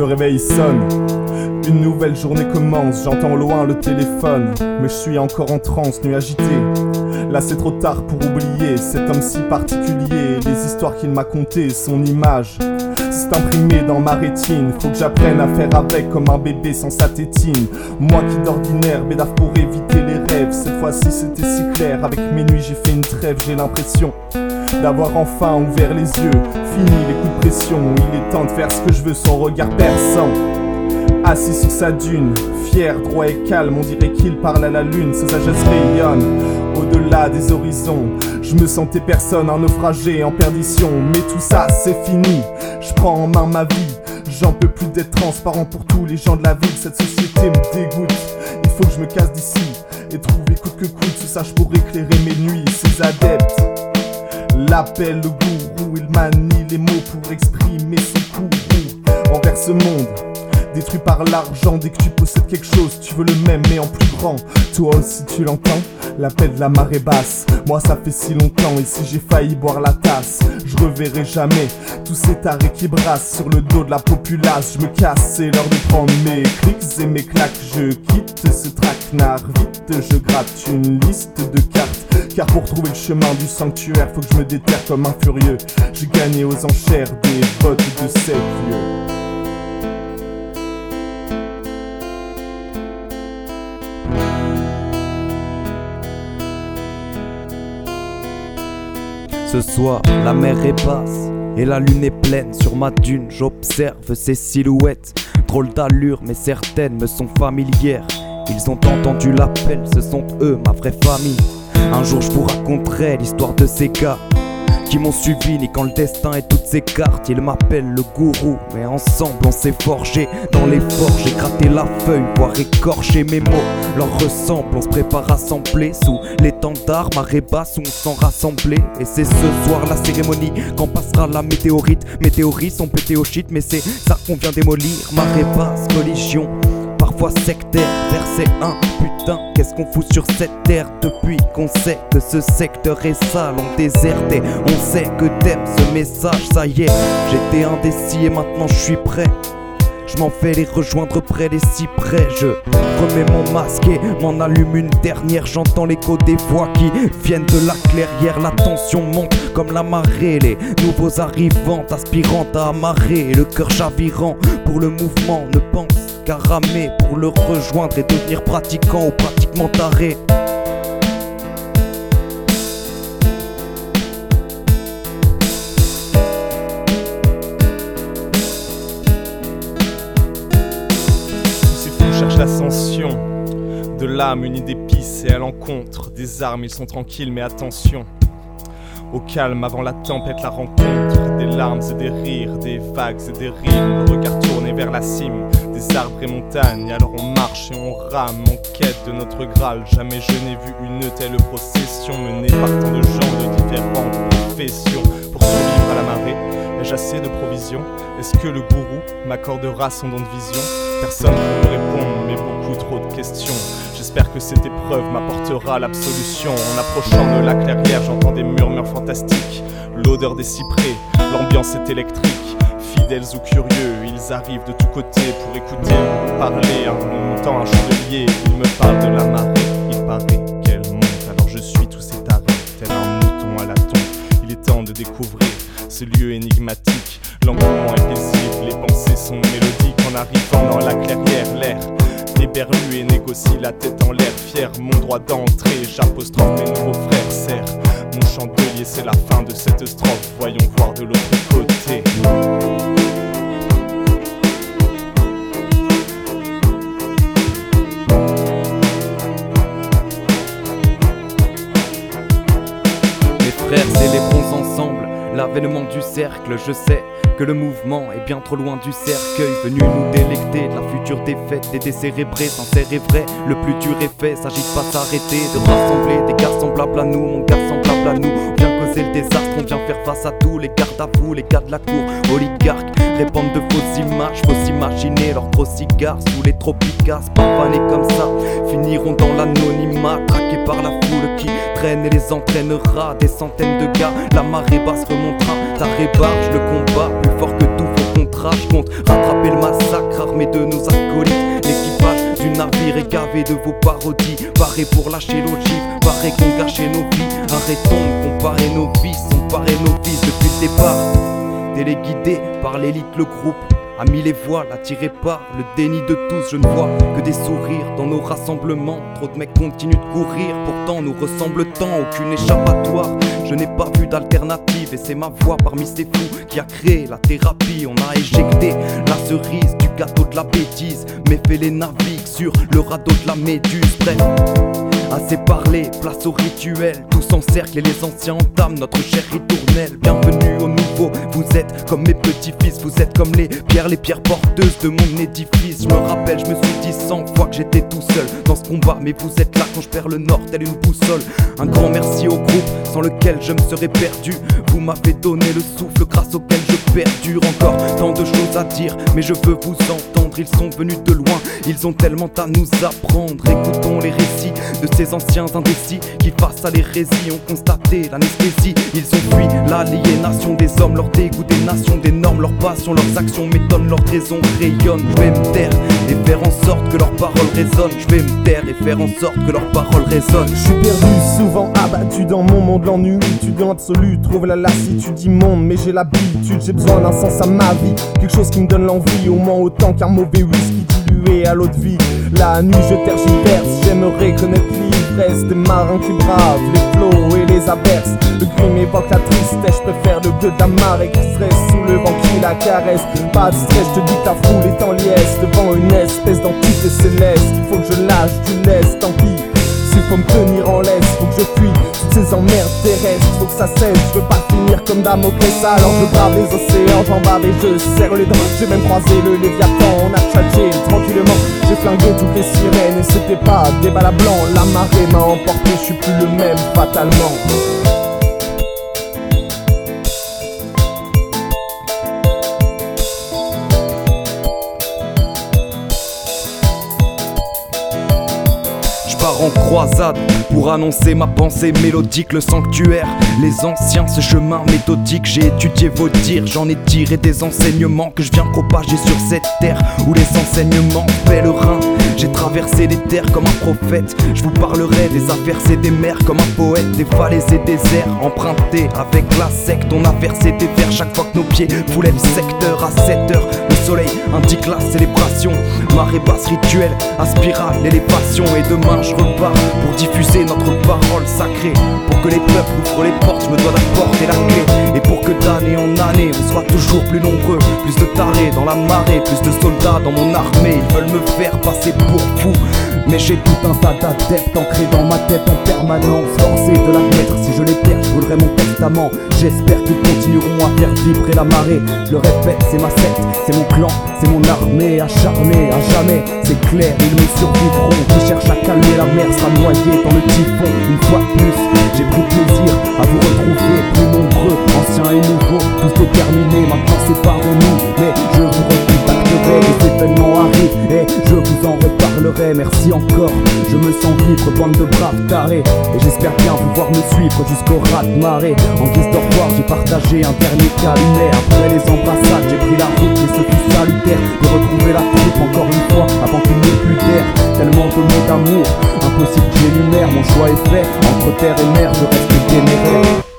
Le réveil sonne. Une nouvelle journée commence, j'entends loin le téléphone, mais je suis encore en transe, nuit agité. Là c'est trop tard pour oublier cet homme si particulier, les histoires qu'il m'a contées, son image. C'est imprimé dans ma rétine, faut que j'apprenne à faire avec comme un bébé sans sa tétine. Moi qui d'ordinaire bédave pour éviter les rêves, cette fois-ci c'était si clair. Avec mes nuits j'ai fait une trêve, j'ai l'impression d'avoir enfin ouvert les yeux. Fini les coups de pression, il est temps de faire ce que je veux sans regard perçant. Assis sur sa dune, fier, droit et calme, on dirait qu'il parle à la lune, sa sagesse rayonne au-delà des horizons. Je me sentais personne, un naufragé en perdition, mais tout ça c'est fini. Je prends en main ma vie, j'en peux plus d'être transparent pour tous les gens de la ville. Cette société me dégoûte, il faut que je me casse d'ici et trouver coûte que coûte ce sage pour éclairer mes nuits. Ses adeptes l'appellent le gourou, il manie les mots pour exprimer ses coups envers ce monde détruit par l'argent. Dès que tu possèdes quelque chose, tu veux le même mais en plus grand. Toi aussi tu l'entends, l'appel de la marée basse. Moi ça fait si longtemps et si j'ai failli boire la tasse, je reverrai jamais tous ces tarés qui brassent sur le dos de la populace. Je me casse, c'est l'heure de prendre mes clics et mes claques. Je quitte ce traquenard, vite je gratte une liste de cartes. Car pour trouver le chemin du sanctuaire, faut que je me déterre comme un furieux. J'ai gagné aux enchères des votes de sept lieux. Ce soir, la mer est basse et la lune est pleine. Sur ma dune, j'observe ces silhouettes. Drôle d'allure, mais certaines me sont familières. Ils ont entendu l'appel, ce sont eux, ma vraie famille. Un jour, je vous raconterai l'histoire de ces gars qui m'ont suivi, ni quand le destin et toutes ses cartes. Ils m'appellent le gourou, mais ensemble on s'est forgé. Dans les forges, j'ai gratté la feuille, voire écorché mes mots. Leur ressemble, on se prépare à s'empler sous l'étendard, marée basse où on s'en rassemblait. Et c'est ce soir la cérémonie quand passera la météorite. Météorites sont pété au shit, mais c'est ça qu'on vient démolir. Marée basse, parfois sectaire. Verset 1, putain, qu'est-ce qu'on fout sur cette terre depuis qu'on sait que ce secteur est sale, on déserté. On sait que t'aimes ce message, ça y est, j'étais indécis et maintenant je suis prêt. Je m'en fais les rejoindre près des cyprès. Je remets mon masque et m'en allume une dernière. J'entends l'écho des voix qui viennent de la clairière. La tension monte comme la marée. Les nouveaux arrivants aspirant à amarrer. Le cœur chavirant pour le mouvement ne pense qu'à ramer pour le rejoindre et devenir pratiquant ou pratiquement taré. L'ascension de l'âme unie d'épices et à l'encontre des armes. Ils sont tranquilles, mais attention. Au calme avant la tempête, la rencontre des larmes et des rires, des vagues et des rimes. Le regard tourné vers la cime des arbres et montagnes. Alors on marche et on rame en quête de notre Graal. Jamais je n'ai vu une telle procession menée par tant de gens de différentes Assez de provisions Est-ce que le gourou m'accordera son don de vision? Personne ne me répondre, mais beaucoup trop de questions. J'espère que cette épreuve m'apportera l'absolution. En approchant de la clairière, j'entends des murmures fantastiques. L'odeur des cyprès, l'ambiance est électrique. Fidèles ou curieux, ils arrivent de tous côtés pour écouter ou parler. En montant un chandelier, ils me parlent de la marée. Il paraît qu'elle monte, alors je suis tous ces tarés, tel un mouton à la tombe. Il est temps de découvrir lieu énigmatique. L'engouement est paisible, les pensées sont mélodiques. En arrivant dans la clairière, l'air éberlu et négocie la tête en l'air, fier. Mon droit d'entrée, j'apostrophe mes nouveaux frères, serre. Mon chandelier, c'est la fin de cette strophe. L'avènement du cercle. Je sais que le mouvement est bien trop loin du cercueil. Venu nous délecter de la future défaite des décérébrés. Sincère et vrai, le plus dur est fait. S'agit de pas s'arrêter, de rassembler des gars semblables à nous, mon gars semblable à nous. On vient causer le désastre, on vient faire face à tous les gardes à vous, les gars de la cour, oligarques. Répandent de fausses images, faut s'imaginer leurs gros cigares sous les tropicas. Pampanés comme ça, finiront dans l'anonymat, traqués par la foule qui et les entraînera. Des centaines de gars, la marée basse remontera. Ta rébarge, le combat, plus fort que tout, faut contrat, je compte rattraper le massacre armé de nos acolytes. L'équipage du navire est gavé de vos parodies, paré pour lâcher l'ogive, paré qu'on gâchait nos vies. Arrêtons de comparer nos vies, comparer nos vies depuis le départ. Téléguidé par l'élite, le groupe a mis les voiles, attiré par le déni de tous. Je ne vois que des sourires dans nos rassemblements. Trop de mecs continuent de courir, pourtant nous ressemble tant, aucune échappatoire. Je n'ai pas vu d'alternative et c'est ma voix parmi ces fous qui a créé la thérapie. On a éjecté la cerise du gâteau de la bêtise, mais fait les navigues sur le radeau de la méduse. Assez parlé, place au rituel. Tous cercle et les anciens entament notre chère ritournelle. Bienvenue au nouveau, vous êtes comme mes petits-fils, vous êtes comme les pierres, les pierres porteuses de mon édifice. Je me rappelle, je me suis dit cent fois que j'étais tout seul dans ce combat, mais vous êtes là quand je perds le nord, telle une boussole. Un grand merci au groupe sans lequel je me serais perdu. Vous m'avez donné le souffle grâce auquel je perdure encore. Tant de choses à dire, mais je veux vous entendre. Ils sont venus de loin, ils ont tellement à nous apprendre. Écoutons les récits de ces anciens indécis qui face à ont constaté l'anesthésie Ils ont fui l'aliénation des hommes, leur dégoût des nations, des normes, leur passion, leurs actions m'étonnent, leurs raisons rayonnent Je vais me taire et faire en sorte que leurs paroles résonnent. Je vais me taire et faire en sorte que leurs paroles résonnent. Je suis perdu, souvent abattu dans mon monde, l'ennui, étudiant absolu, trouve la lassitude immonde Mais j'ai l'habitude, j'ai besoin d'un sens à ma vie. Quelque chose qui me donne l'envie, au moins autant qu'un mauvais whisky dilué à l'eau de vie. La nuit je tergiverse, j'aimerais connaître des marins qui bravent les flots et les averses. Le gris m'évoque la tristesse, je préfère le gueux de la marée qui serait sous le vent qui la caresse. Pas de stress, je te dis ta foule est en liesse devant une espèce d'entité céleste. Il faut que je lâche du laisse, tant pis. Faut me tenir en laisse, faut que je fuis toutes ces emmerdes terrestres, faut que ça cesse. Je veux pas finir comme Damoclès, alors je brave les océans, j'en bave et je serre les dents. J'ai même croisé le Léviathan, on a tchatché tranquillement. J'ai flingué toutes les sirènes et c'était pas des balles à blanc. La marée m'a emporté, je suis plus le même fatalement. En croisade pour annoncer ma pensée mélodique, le sanctuaire. Les anciens, ce chemin méthodique, j'ai étudié vos dires, j'en ai tiré des enseignements que je viens propager sur cette terre où les enseignements pèlerins. J'ai traversé les terres comme un prophète, je vous parlerai des affaires et des mers comme un poète, des falaises et des airs empruntés avec la secte. On a versé des vers chaque fois que nos pieds foulaient le secteur à 7 heures. Le soleil indique la célébration, marée basse rituelle, à spirale, l'élévation. Et demain je pour diffuser notre parole sacrée. Pour que les peuples ouvrent les portes, je me dois d'apporter la clé. Et pour que d'année en année, on soit toujours plus nombreux. Plus de tarés dans la marée, plus de soldats dans mon armée. Ils veulent me faire passer pour fou. Mais j'ai tout un tas d'adeptes ancrés dans ma tête en permanence. Forcé de l'admettre, si je les perds, je voudrais mon testament. J'espère qu'ils continueront à faire vibrer la marée. Je le répète, c'est ma secte, c'est mon clan, c'est mon armée acharnée à jamais. C'est clair, ils me survivront. Qui cherchent à calmer la mer sera noyée dans le typhon. Une fois plus, Merci encore, je me sens vivre, bande de braves tarés. Et j'espère bien vous voir me suivre jusqu'au rat de marée. En guise d'au j'ai partagé un dernier calumet. Après les embrassades, j'ai pris la route, mais ce fut salutaire de retrouver la troupe encore une fois avant qu'il n'y ait plus d'air. Tellement de mots d'amour, impossible que j'énumère. Mon choix est fait, entre terre et mer, je reste téméraire.